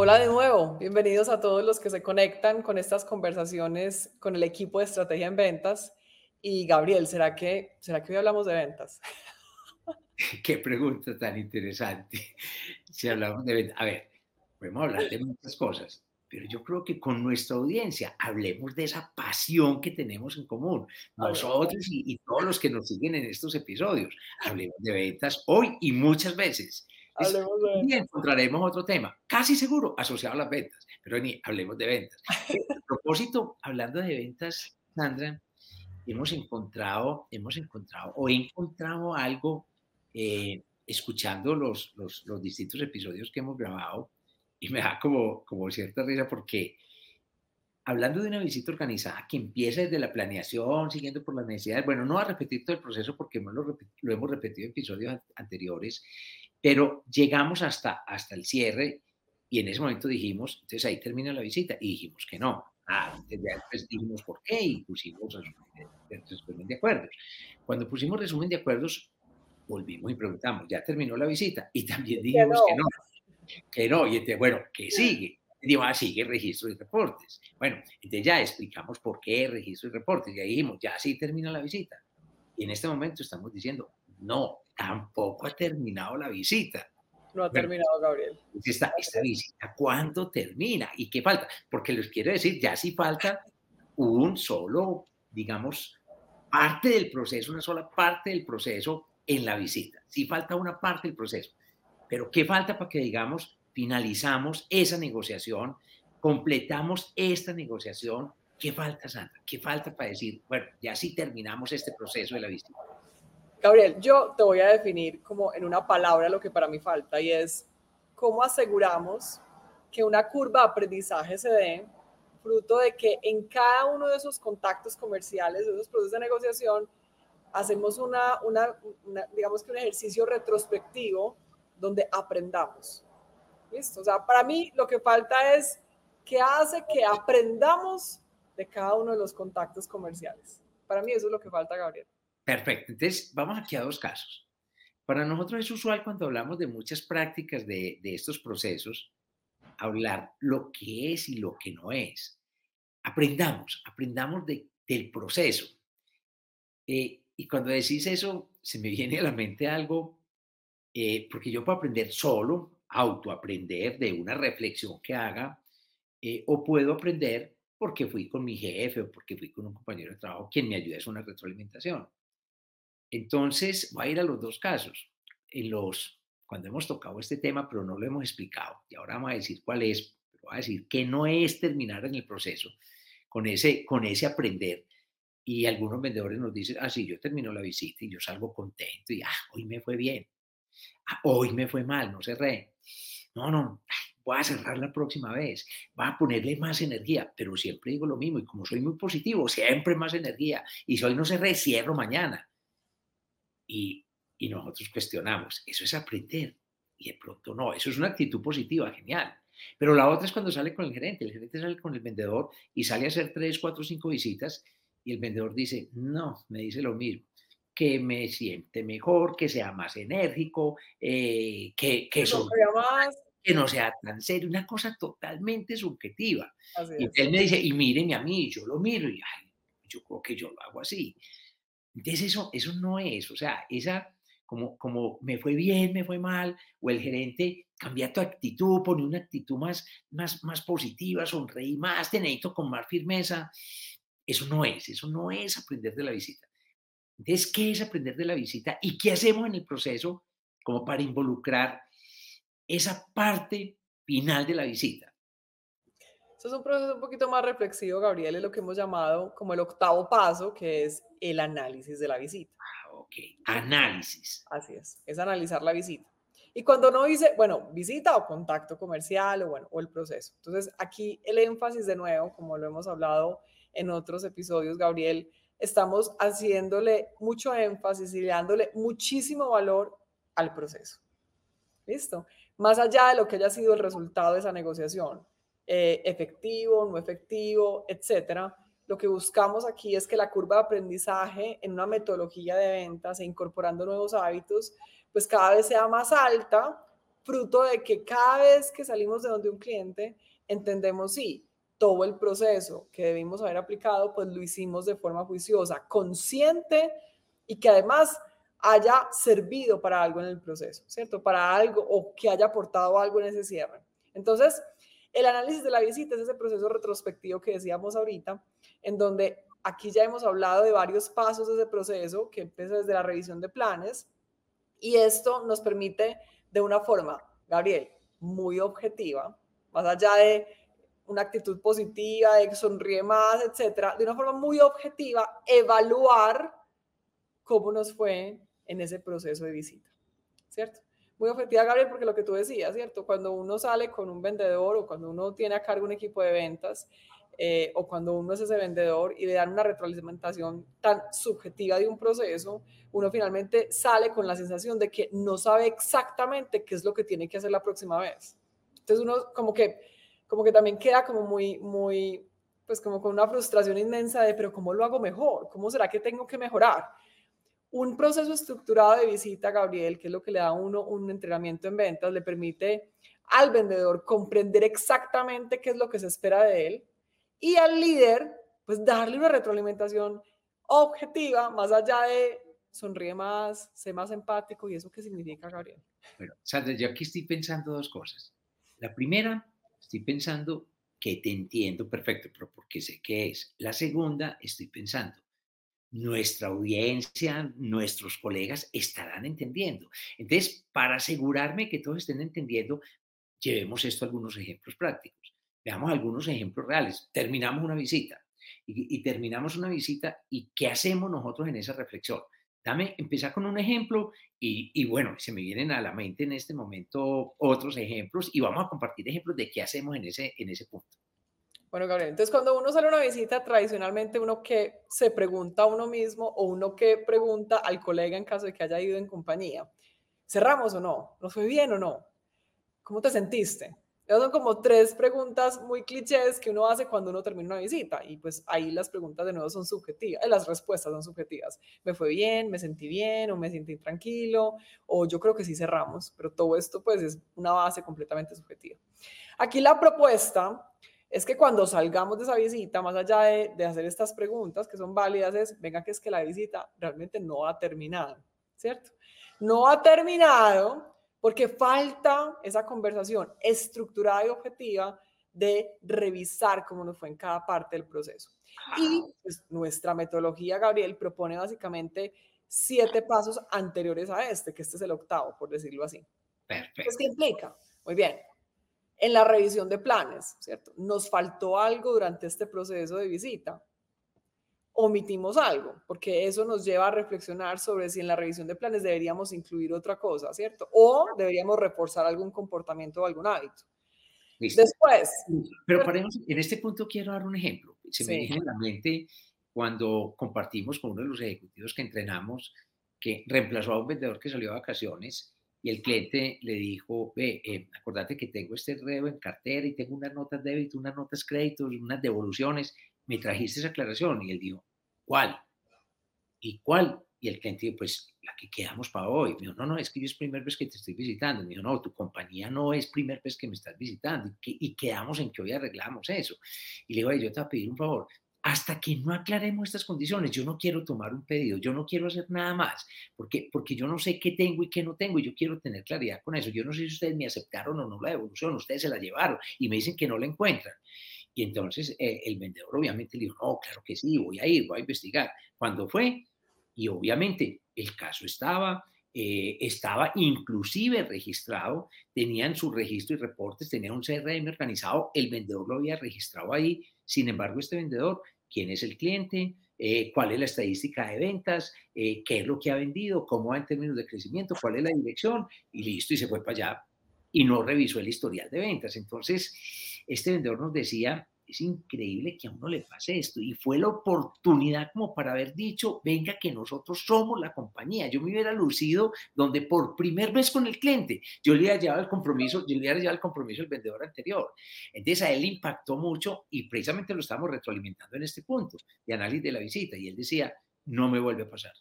Hola de nuevo, bienvenidos a todos los que se conectan con estas conversaciones con el equipo de estrategia en ventas. Y Gabriel, ¿será que, ¿será que hoy hablamos de ventas? Qué pregunta tan interesante. Si hablamos de ventas, a ver, podemos hablar de muchas cosas, pero yo creo que con nuestra audiencia hablemos de esa pasión que tenemos en común, nosotros y, todos los que nos siguen en estos episodios. Hablemos de ventas hoy y muchas veces. Y encontraremos otro tema, casi seguro asociado a las ventas, pero ni hablemos de ventas. A propósito, hablando de ventas, Sandra, hemos encontrado, hemos encontrado o he encontrado algo eh, escuchando los, los, los, distintos episodios que hemos grabado y me da como, como cierta risa porque hablando de una visita organizada que empieza desde la planeación, siguiendo por las necesidades, bueno, no a repetir todo el proceso porque lo, lo hemos repetido en episodios anteriores, pero llegamos hasta, hasta el cierre y en ese momento dijimos, entonces ahí termina la visita y dijimos que no. Ah, después dijimos por qué y pusimos resumen de acuerdos. Cuando pusimos resumen de acuerdos, volvimos y preguntamos, ¿ya terminó la visita? Y también dijimos que no, que no. Y entonces, bueno, ¿qué sigue? Y digo, ah, sigue registro y reportes. Bueno, entonces ya explicamos por qué registro y reportes. Ya dijimos, ya sí termina la visita. Y en este momento estamos diciendo, no, tampoco ha terminado la visita. No ha terminado, Gabriel. Esta, esta visita, ¿cuándo termina? ¿Y qué falta? Porque les quiero decir, ya sí falta un solo, digamos, parte del proceso, una sola parte del proceso en la visita. Sí falta una parte del proceso. Pero ¿qué falta para que, digamos, finalizamos esa negociación, completamos esta negociación? ¿Qué falta, Sandra? ¿Qué falta para decir, bueno, ya sí terminamos este proceso de la visita? Gabriel, yo te voy a definir como en una palabra lo que para mí falta y es cómo aseguramos que una curva de aprendizaje se dé fruto de que en cada uno de esos contactos comerciales, de esos procesos de negociación, hacemos una, digamos que un ejercicio retrospectivo donde aprendamos. ¿Listo? O sea, para mí lo que falta es que hace que aprendamos de cada uno de los contactos comerciales. Para mí eso es lo que falta, Gabriel. Perfecto. Entonces, vamos aquí a dos casos. Para nosotros es usual cuando hablamos de muchas prácticas de, estos procesos, hablar lo que es y lo que no es. Aprendamos, aprendamos del proceso. Eh, y cuando decís eso, se me viene a la mente algo, eh, porque yo puedo aprender solo, autoaprender de una reflexión que haga, eh, o puedo aprender porque fui con mi jefe o porque fui con un compañero de trabajo quien me ayuda, es una retroalimentación. Entonces, voy a ir a los dos casos. En los, cuando hemos tocado este tema, pero no lo hemos explicado, y ahora vamos a decir cuál es, pero a decir que no es terminar en el proceso con ese, con ese aprender. Y algunos vendedores nos dicen, ah, sí, yo termino la visita y yo salgo contento y, ah, hoy me fue bien. Ah, hoy me fue mal, no cerré. No, no, voy a cerrar la próxima vez, voy a ponerle más energía, pero siempre digo lo mismo y como soy muy positivo, siempre más energía y si hoy no cerré, cierro mañana y, nosotros cuestionamos. Eso es aprender. Y de pronto no, eso es una actitud positiva, genial. Pero la otra es cuando sale con el gerente. El gerente sale con el vendedor y sale a hacer tres, cuatro, cinco visitas y el vendedor dice, no, me dice lo mismo, que me siente mejor, que sea más enérgico, eh, que, que, eso, que no sea tan serio, una cosa totalmente subjetiva. y él me dice, y mírenme a mí, yo lo miro y yo creo que yo lo hago así. Entonces eso, eso no es, o sea, esa como, como me fue bien, me fue mal, o el gerente cambia tu actitud, pone una actitud más, más, más positiva, sonreí más, te necesito con más firmeza. Eso no es, eso no es aprender de la visita. Entonces, ¿qué es aprender de la visita y qué hacemos en el proceso como para involucrar esa parte final de la visita? Eso es un proceso un poquito más reflexivo, Gabriel, es lo que hemos llamado como el octavo paso, que es el análisis de la visita. Ah, ok, análisis. Así es, es analizar la visita. Y cuando no dice, bueno, visita o contacto comercial o bueno, o el proceso. Entonces, aquí el énfasis de nuevo, como lo hemos hablado en otros episodios, Gabriel, estamos haciéndole mucho énfasis y dándole muchísimo valor al proceso. ¿Listo? Más allá de lo que haya sido el resultado de esa negociación, eh, efectivo, no efectivo, etcétera. Lo que buscamos aquí es que la curva de aprendizaje en una metodología de ventas e incorporando nuevos hábitos, pues cada vez sea más alta fruto de que cada vez que salimos de donde un cliente, entendemos, sí, todo el proceso que debimos haber aplicado, pues lo hicimos de forma juiciosa, consciente y que además haya servido para algo en el proceso, ¿cierto? Para algo o que haya aportado algo en ese cierre. Entonces, el análisis de la visita es ese proceso retrospectivo que decíamos ahorita, en donde aquí ya hemos hablado de varios pasos de ese proceso que empieza desde la revisión de planes y esto nos permite de una forma, Gabriel, muy objetiva, más allá de una actitud positiva, de que sonríe más, etcétera, de una forma muy objetiva, evaluar cómo nos fue en ese proceso de visita, ¿cierto? Muy objetiva, Gabriel, porque lo que tú decías, ¿cierto? Cuando uno sale con un vendedor o cuando uno tiene a cargo un equipo de ventas eh, o cuando uno es ese vendedor y le dan una retroalimentación tan subjetiva de un proceso, uno finalmente sale con la sensación de que no sabe exactamente qué es lo que tiene que hacer la próxima vez. Entonces uno como que, como que también queda como muy, muy, pues como con una frustración inmensa de, pero ¿cómo lo hago mejor? ¿Cómo será que tengo que mejorar? Un proceso estructurado de visita, Gabriel, que es lo que le da a uno un entrenamiento en ventas, le permite al vendedor comprender exactamente qué es lo que se espera de él y al líder, pues darle una retroalimentación objetiva, más allá de sonríe más, sé más empático y eso qué significa, Gabriel. Bueno, Sandra, yo aquí estoy pensando dos cosas. La primera, estoy pensando que te entiendo perfecto, pero porque sé qué es. La segunda, estoy pensando, nuestra audiencia, nuestros colegas estarán entendiendo. Entonces, para asegurarme que todos estén entendiendo, llevemos esto a algunos ejemplos prácticos. Veamos algunos ejemplos reales. Terminamos una visita y, terminamos una visita y ¿qué hacemos nosotros en esa reflexión? Dame, empezar con un ejemplo y, y, bueno, se me vienen a la mente en este momento otros ejemplos y vamos a compartir ejemplos de qué hacemos en ese, en ese punto. Bueno, Gabriel, entonces cuando uno sale a una visita, tradicionalmente uno que se pregunta a uno mismo o uno que pregunta al colega en caso de que haya ido en compañía, ¿cerramos o no? ¿Nos fue bien o no? ¿Cómo te sentiste? Esas son como tres preguntas muy clichés que uno hace cuando uno termina una visita y pues ahí las preguntas de nuevo son subjetivas, las respuestas son subjetivas. ¿Me fue bien? ¿Me sentí bien? ¿O me sentí tranquilo? O yo creo que sí cerramos, pero todo esto pues es una base completamente subjetiva. Aquí la propuesta es que cuando salgamos de esa visita, más allá de, hacer estas preguntas que son válidas, es, venga, que es que la visita realmente no ha terminado, ¿cierto? No ha terminado porque falta esa conversación estructurada y objetiva de revisar cómo nos fue en cada parte del proceso. Y pues, nuestra metodología, Gabriel, propone básicamente siete pasos anteriores a este, que este es el octavo, por decirlo así. Perfecto. ¿Qué implica? Muy bien en la revisión de planes, ¿cierto? Nos faltó algo durante este proceso de visita. Omitimos algo, porque eso nos lleva a reflexionar sobre si en la revisión de planes deberíamos incluir otra cosa, ¿cierto? O deberíamos reforzar algún comportamiento o algún hábito. Después. Pero paremos, en este punto quiero dar un ejemplo. Se me viene en la mente cuando compartimos con uno de los ejecutivos que entrenamos, que reemplazó a un vendedor que salió a vacaciones y el cliente le dijo, ve, eh, acordate que tengo este reo en cartera y tengo unas notas débito, unas notas crédito, unas devoluciones, me trajiste esa aclaración. Y él dijo, ¿cuál? ¿Y cuál? Y el cliente dijo, pues la que quedamos para hoy. Me dijo, no, no, es que yo es primera vez que te estoy visitando. Me dijo, no, tu compañía no es primera vez que me estás visitando. Y, quedamos en que hoy arreglamos eso. Y le digo, yo te voy a pedir un favor, hasta que no aclaremos estas condiciones, yo no quiero tomar un pedido, yo no quiero hacer nada más, porque, porque yo no sé qué tengo y qué no tengo, y yo quiero tener claridad con eso. Yo no sé si ustedes me aceptaron o no la devolución, ustedes se la llevaron y me dicen que no la encuentran. Y entonces eh, el vendedor obviamente le dijo, no, claro que sí, voy a ir, voy a investigar. Cuando fue, y obviamente el caso estaba, eh, estaba inclusive registrado, tenían su registro y reportes, tenían un CRM organizado, el vendedor lo había registrado ahí, sin embargo este vendedor, quién es el cliente, eh, cuál es la estadística de ventas, eh, qué es lo que ha vendido, cómo va en términos de crecimiento, cuál es la dirección, y listo, y se fue para allá y no revisó el historial de ventas. Entonces, este vendedor nos decía, es increíble que a uno le pase esto. Y fue la oportunidad como para haber dicho, venga que nosotros somos la compañía. Yo me hubiera lucido donde por primera vez con el cliente, yo le había llevado el compromiso, yo le había llevado el compromiso al vendedor anterior. Entonces a él le impactó mucho y precisamente lo estamos retroalimentando en este punto de análisis de la visita. Y él decía, no me vuelve a pasar.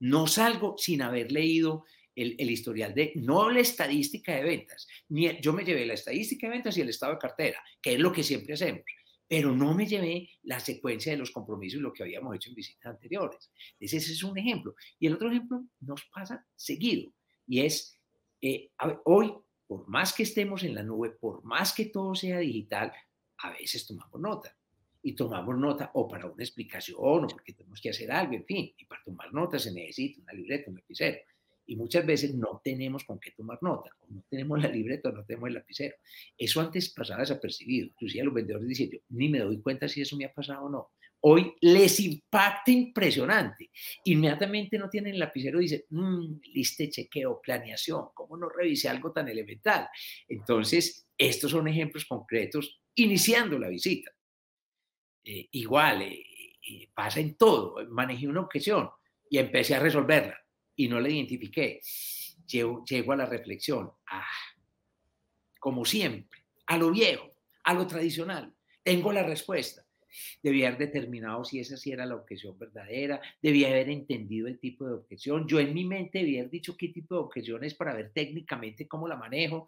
No salgo sin haber leído el, historial de, no la estadística de ventas, ni, yo me llevé la estadística de ventas y el estado de cartera, que es lo que siempre hacemos, pero no me llevé la secuencia de los compromisos y lo que habíamos hecho en visitas anteriores. Ese, es un ejemplo. Y el otro ejemplo nos pasa seguido, y es, eh, hoy, por más que estemos en la nube, por más que todo sea digital, a veces tomamos nota y tomamos nota o para una explicación o porque tenemos que hacer algo, en fin, y para tomar nota se necesita una libreta, un lapicero. Y muchas veces no tenemos con qué tomar nota, no tenemos la libreta no tenemos el lapicero. Eso antes pasaba desapercibido. Inclusive los vendedores diciendo, ni me doy cuenta si eso me ha pasado o no. Hoy les impacta impresionante. Inmediatamente no tienen el lapicero y dicen, mmm, liste, chequeo, planeación, ¿cómo no revisé algo tan elemental? Entonces, estos son ejemplos concretos iniciando la visita. Eh, igual, eh, eh, pasa en todo. Manejé una objeción y empecé a resolverla y no la identifiqué. Llego, llego a la reflexión, ah, como siempre, a lo viejo, a lo tradicional. Tengo la respuesta. Debía haber determinado si esa sí era la objeción verdadera, debía haber entendido el tipo de objeción. Yo en mi mente debía haber dicho qué tipo de objeción es para ver técnicamente cómo la manejo.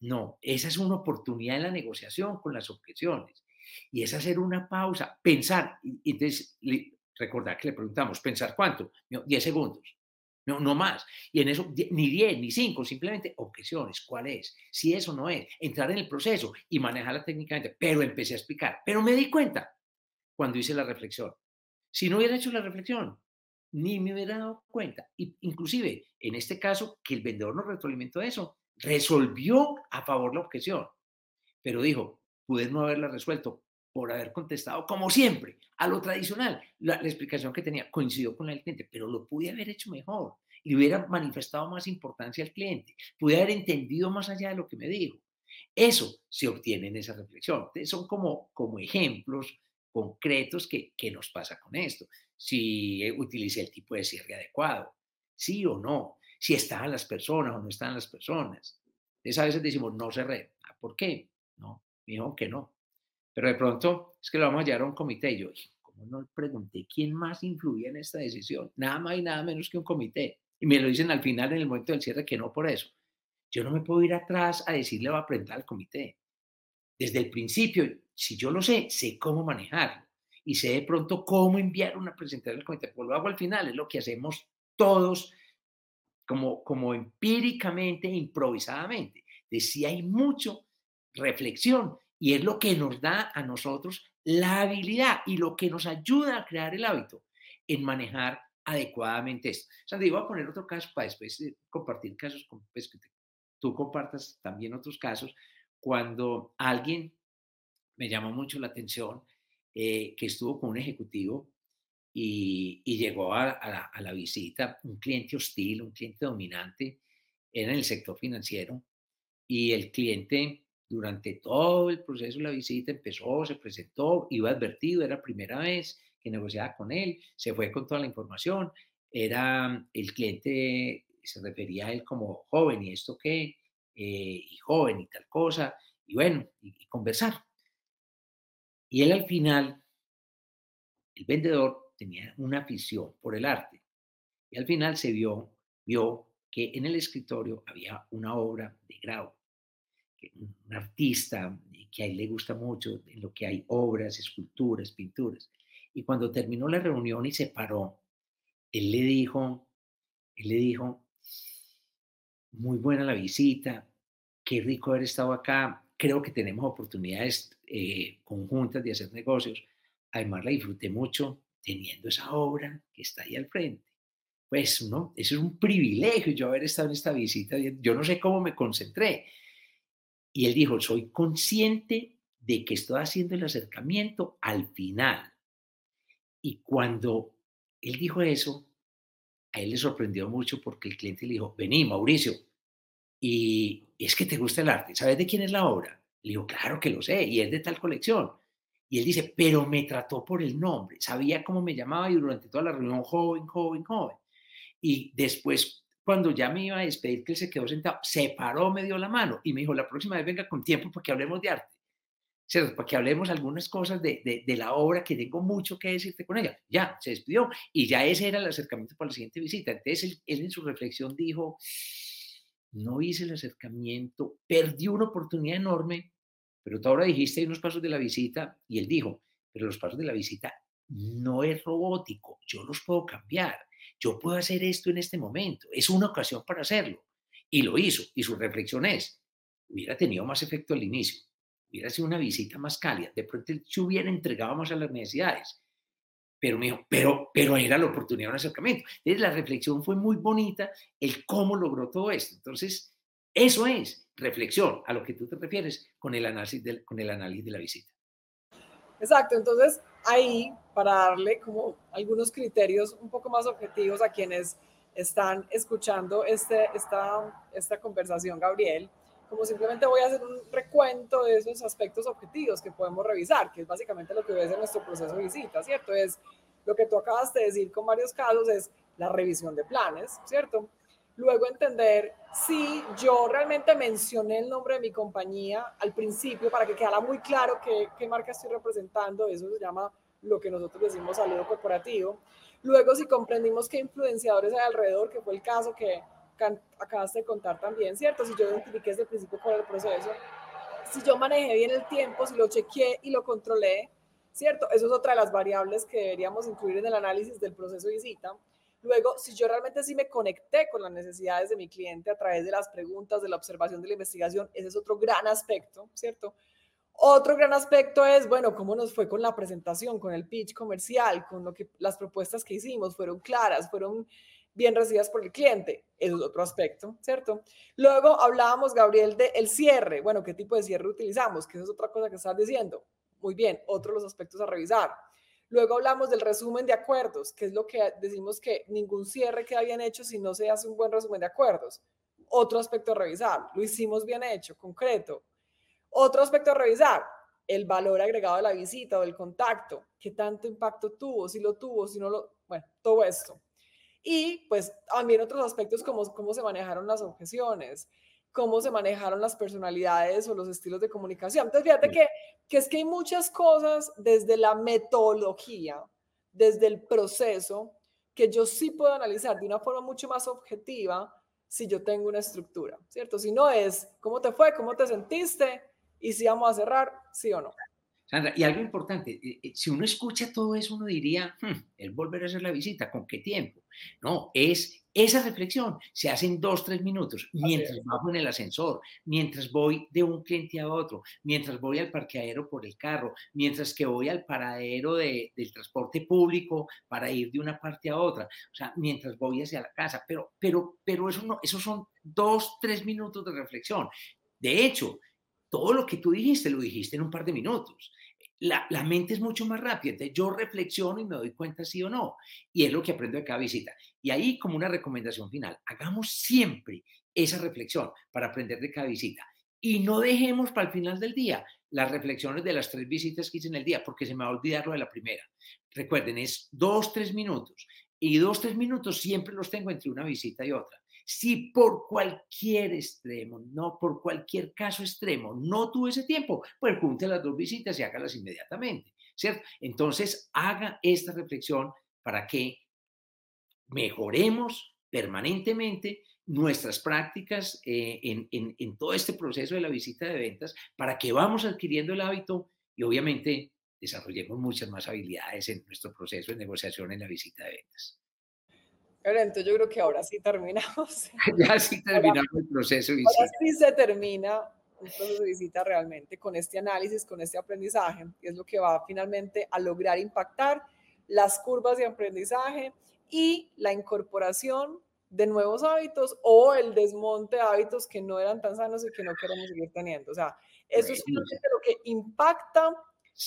No, esa es una oportunidad en la negociación con las objeciones. Y es hacer una pausa, pensar. Y entonces, recordar que le preguntamos, ¿pensar cuánto? 10 segundos. No, no más. Y en eso, ni 10, ni 5, simplemente objeciones. ¿Cuál es? Si eso no es, entrar en el proceso y manejarla técnicamente. Pero empecé a explicar. Pero me di cuenta cuando hice la reflexión. Si no hubiera hecho la reflexión, ni me hubiera dado cuenta. Y, inclusive, en este caso, que el vendedor no retroalimentó eso, resolvió a favor la objeción. Pero dijo, pude no haberla resuelto por haber contestado, como siempre, a lo tradicional. La, explicación que tenía coincidió con la del cliente, pero lo pude haber hecho mejor y hubiera manifestado más importancia al cliente. Pude haber entendido más allá de lo que me dijo. Eso se obtiene en esa reflexión. Son como, como ejemplos concretos que, que nos pasa con esto. Si utilicé el tipo de cierre adecuado, sí o no, si estaban las personas o no estaban las personas. Entonces a veces decimos, no cerré. Ah, ¿Por qué? No, me dijo que no. Pero de pronto es que lo vamos a llevar a un comité. Y yo, ¿cómo no pregunté quién más influía en esta decisión? Nada más y nada menos que un comité. Y me lo dicen al final, en el momento del cierre, que no por eso. Yo no me puedo ir atrás a decirle va a aprender al comité. Desde el principio, si yo lo sé, sé cómo manejarlo. Y sé de pronto cómo enviar una presentación al comité. Pues lo hago al final, es lo que hacemos todos como, como empíricamente, improvisadamente. De si hay mucho reflexión y es lo que nos da a nosotros la habilidad y lo que nos ayuda a crear el hábito en manejar adecuadamente esto. Sandy, voy a poner otro caso para después compartir casos, pues, que tú compartas también otros casos, cuando alguien me llamó mucho la atención eh, que estuvo con un ejecutivo y, llegó a, a, la, visita un cliente hostil, un cliente dominante, era en el sector financiero, y el cliente durante todo el proceso de la visita empezó, se presentó, iba advertido, era primera vez que negociaba con él, se fue con toda la información, era el cliente, se refería a él como joven y esto qué, eh, y joven y tal cosa, y bueno, y, conversar. Y él al final, el vendedor tenía una afición por el arte y al final se vio, vio que en el escritorio había una obra de grado un artista que a él le gusta mucho, en lo que hay obras, esculturas, pinturas. Y cuando terminó la reunión y se paró, él le dijo, él le dijo, muy buena la visita, qué rico haber estado acá, creo que tenemos oportunidades eh, conjuntas de hacer negocios. Además la disfruté mucho teniendo esa obra que está ahí al frente. Pues, ¿no? Eso es un privilegio yo haber estado en esta visita. Yo no sé cómo me concentré, y él dijo, soy consciente de que estoy haciendo el acercamiento al final. Y cuando él dijo eso, a él le sorprendió mucho porque el cliente le dijo, vení, Mauricio, y es que te gusta el arte, ¿sabes de quién es la obra? Le digo, claro que lo sé, y es de tal colección. Y él dice, pero me trató por el nombre, sabía cómo me llamaba y durante toda la reunión, joven, joven, joven. Y después cuando ya me iba a despedir, que él se quedó sentado, se paró, me dio la mano y me dijo, la próxima vez venga con tiempo porque hablemos de arte. ¿cierto? Para que hablemos algunas cosas de, de, de, la obra que tengo mucho que decirte con ella. Ya, se despidió y ya ese era el acercamiento para la siguiente visita. Entonces él, él en su reflexión dijo, no hice el acercamiento, perdí una oportunidad enorme, pero tú ahora dijiste unos pasos de la visita y él dijo, pero los pasos de la visita no es robótico, yo los puedo cambiar, yo puedo hacer esto en este momento, es una ocasión para hacerlo. Y lo hizo, y su reflexión es, hubiera tenido más efecto al inicio, hubiera sido una visita más cálida, de pronto se hubiera entregado más a las necesidades. Pero me dijo, pero, pero era la oportunidad de un acercamiento. Entonces la reflexión fue muy bonita, el cómo logró todo esto. Entonces, eso es reflexión a lo que tú te refieres con el análisis, del, con el análisis de la visita. Exacto, entonces ahí para darle como algunos criterios un poco más objetivos a quienes están escuchando este, esta, esta conversación, Gabriel, como simplemente voy a hacer un recuento de esos aspectos objetivos que podemos revisar, que es básicamente lo que ves en nuestro proceso de visita, ¿cierto? Es lo que tú acabas de decir con varios casos, es la revisión de planes, ¿cierto? Luego entender si yo realmente mencioné el nombre de mi compañía al principio para que quedara muy claro qué, qué marca estoy representando, eso se llama lo que nosotros decimos saludo corporativo. Luego si comprendimos qué influenciadores hay alrededor, que fue el caso que acabaste de contar también, ¿cierto? Si yo identifiqué desde el principio cuál el proceso, si yo manejé bien el tiempo, si lo chequeé y lo controlé, ¿cierto? Eso es otra de las variables que deberíamos incluir en el análisis del proceso de visita. Luego, si yo realmente sí me conecté con las necesidades de mi cliente a través de las preguntas, de la observación, de la investigación, ese es otro gran aspecto, ¿cierto? Otro gran aspecto es, bueno, cómo nos fue con la presentación, con el pitch comercial, con lo que las propuestas que hicimos fueron claras, fueron bien recibidas por el cliente. Eso es otro aspecto, ¿cierto? Luego hablábamos, Gabriel, de el cierre. Bueno, ¿qué tipo de cierre utilizamos? Que es otra cosa que estás diciendo. Muy bien, otro de los aspectos a revisar. Luego hablamos del resumen de acuerdos, que es lo que decimos que ningún cierre queda bien hecho si no se hace un buen resumen de acuerdos. Otro aspecto a revisar, lo hicimos bien hecho, concreto. Otro aspecto a revisar, el valor agregado de la visita o del contacto, qué tanto impacto tuvo, si lo tuvo, si no lo, bueno, todo esto. Y pues también otros aspectos como cómo se manejaron las objeciones, cómo se manejaron las personalidades o los estilos de comunicación. Entonces, fíjate que, que es que hay muchas cosas desde la metodología, desde el proceso, que yo sí puedo analizar de una forma mucho más objetiva si yo tengo una estructura, ¿cierto? Si no es cómo te fue, cómo te sentiste y si vamos a cerrar, sí o no. Sandra, y algo importante, eh, eh, si uno escucha todo eso, uno diría, hmm, el volver a hacer la visita, ¿con qué tiempo? No, es esa reflexión, se hace en dos, tres minutos, mientras bajo en el ascensor, mientras voy de un cliente a otro, mientras voy al parqueadero por el carro, mientras que voy al paradero de, del transporte público para ir de una parte a otra, o sea, mientras voy hacia la casa, pero, pero, pero eso no, esos son dos, tres minutos de reflexión. De hecho, todo lo que tú dijiste lo dijiste en un par de minutos. La, la, mente es mucho más rápida. Entonces yo reflexiono y me doy cuenta sí o no. Y es lo que aprendo de cada visita. Y ahí como una recomendación final, hagamos siempre esa reflexión para aprender de cada visita. Y no dejemos para el final del día las reflexiones de las tres visitas que hice en el día, porque se me va a olvidar lo de la primera. Recuerden, es dos, tres minutos. Y dos, tres minutos siempre los tengo entre una visita y otra. Si por cualquier extremo, no por cualquier caso extremo, no tuve ese tiempo, pues junte las dos visitas y hágalas inmediatamente, ¿cierto? Entonces, haga esta reflexión para que mejoremos permanentemente nuestras prácticas eh, en todo este proceso de la visita de ventas para que vamos adquiriendo el hábito y obviamente desarrollemos muchas más habilidades en nuestro proceso de negociación en la visita de ventas. Entonces yo creo que ahora sí terminamos. ya sí terminamos el proceso visita. Ahora sí se termina el proceso de visita realmente con este análisis, con este aprendizaje, y es lo que va finalmente a lograr impactar las curvas de aprendizaje y la incorporación de nuevos hábitos o el desmonte de hábitos que no eran tan sanos y que no queremos seguir teniendo. O sea, eso es lo que impacta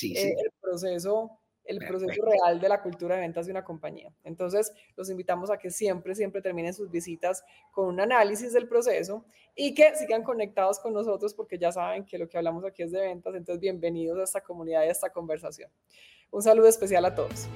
eh, el proceso el proceso real de la cultura de ventas de una compañía. Entonces, los invitamos a que siempre, siempre terminen sus visitas con un análisis del proceso y que sigan conectados con nosotros porque ya saben que lo que hablamos aquí es de ventas. Entonces, bienvenidos a esta comunidad y a esta conversación. Un saludo especial a todos.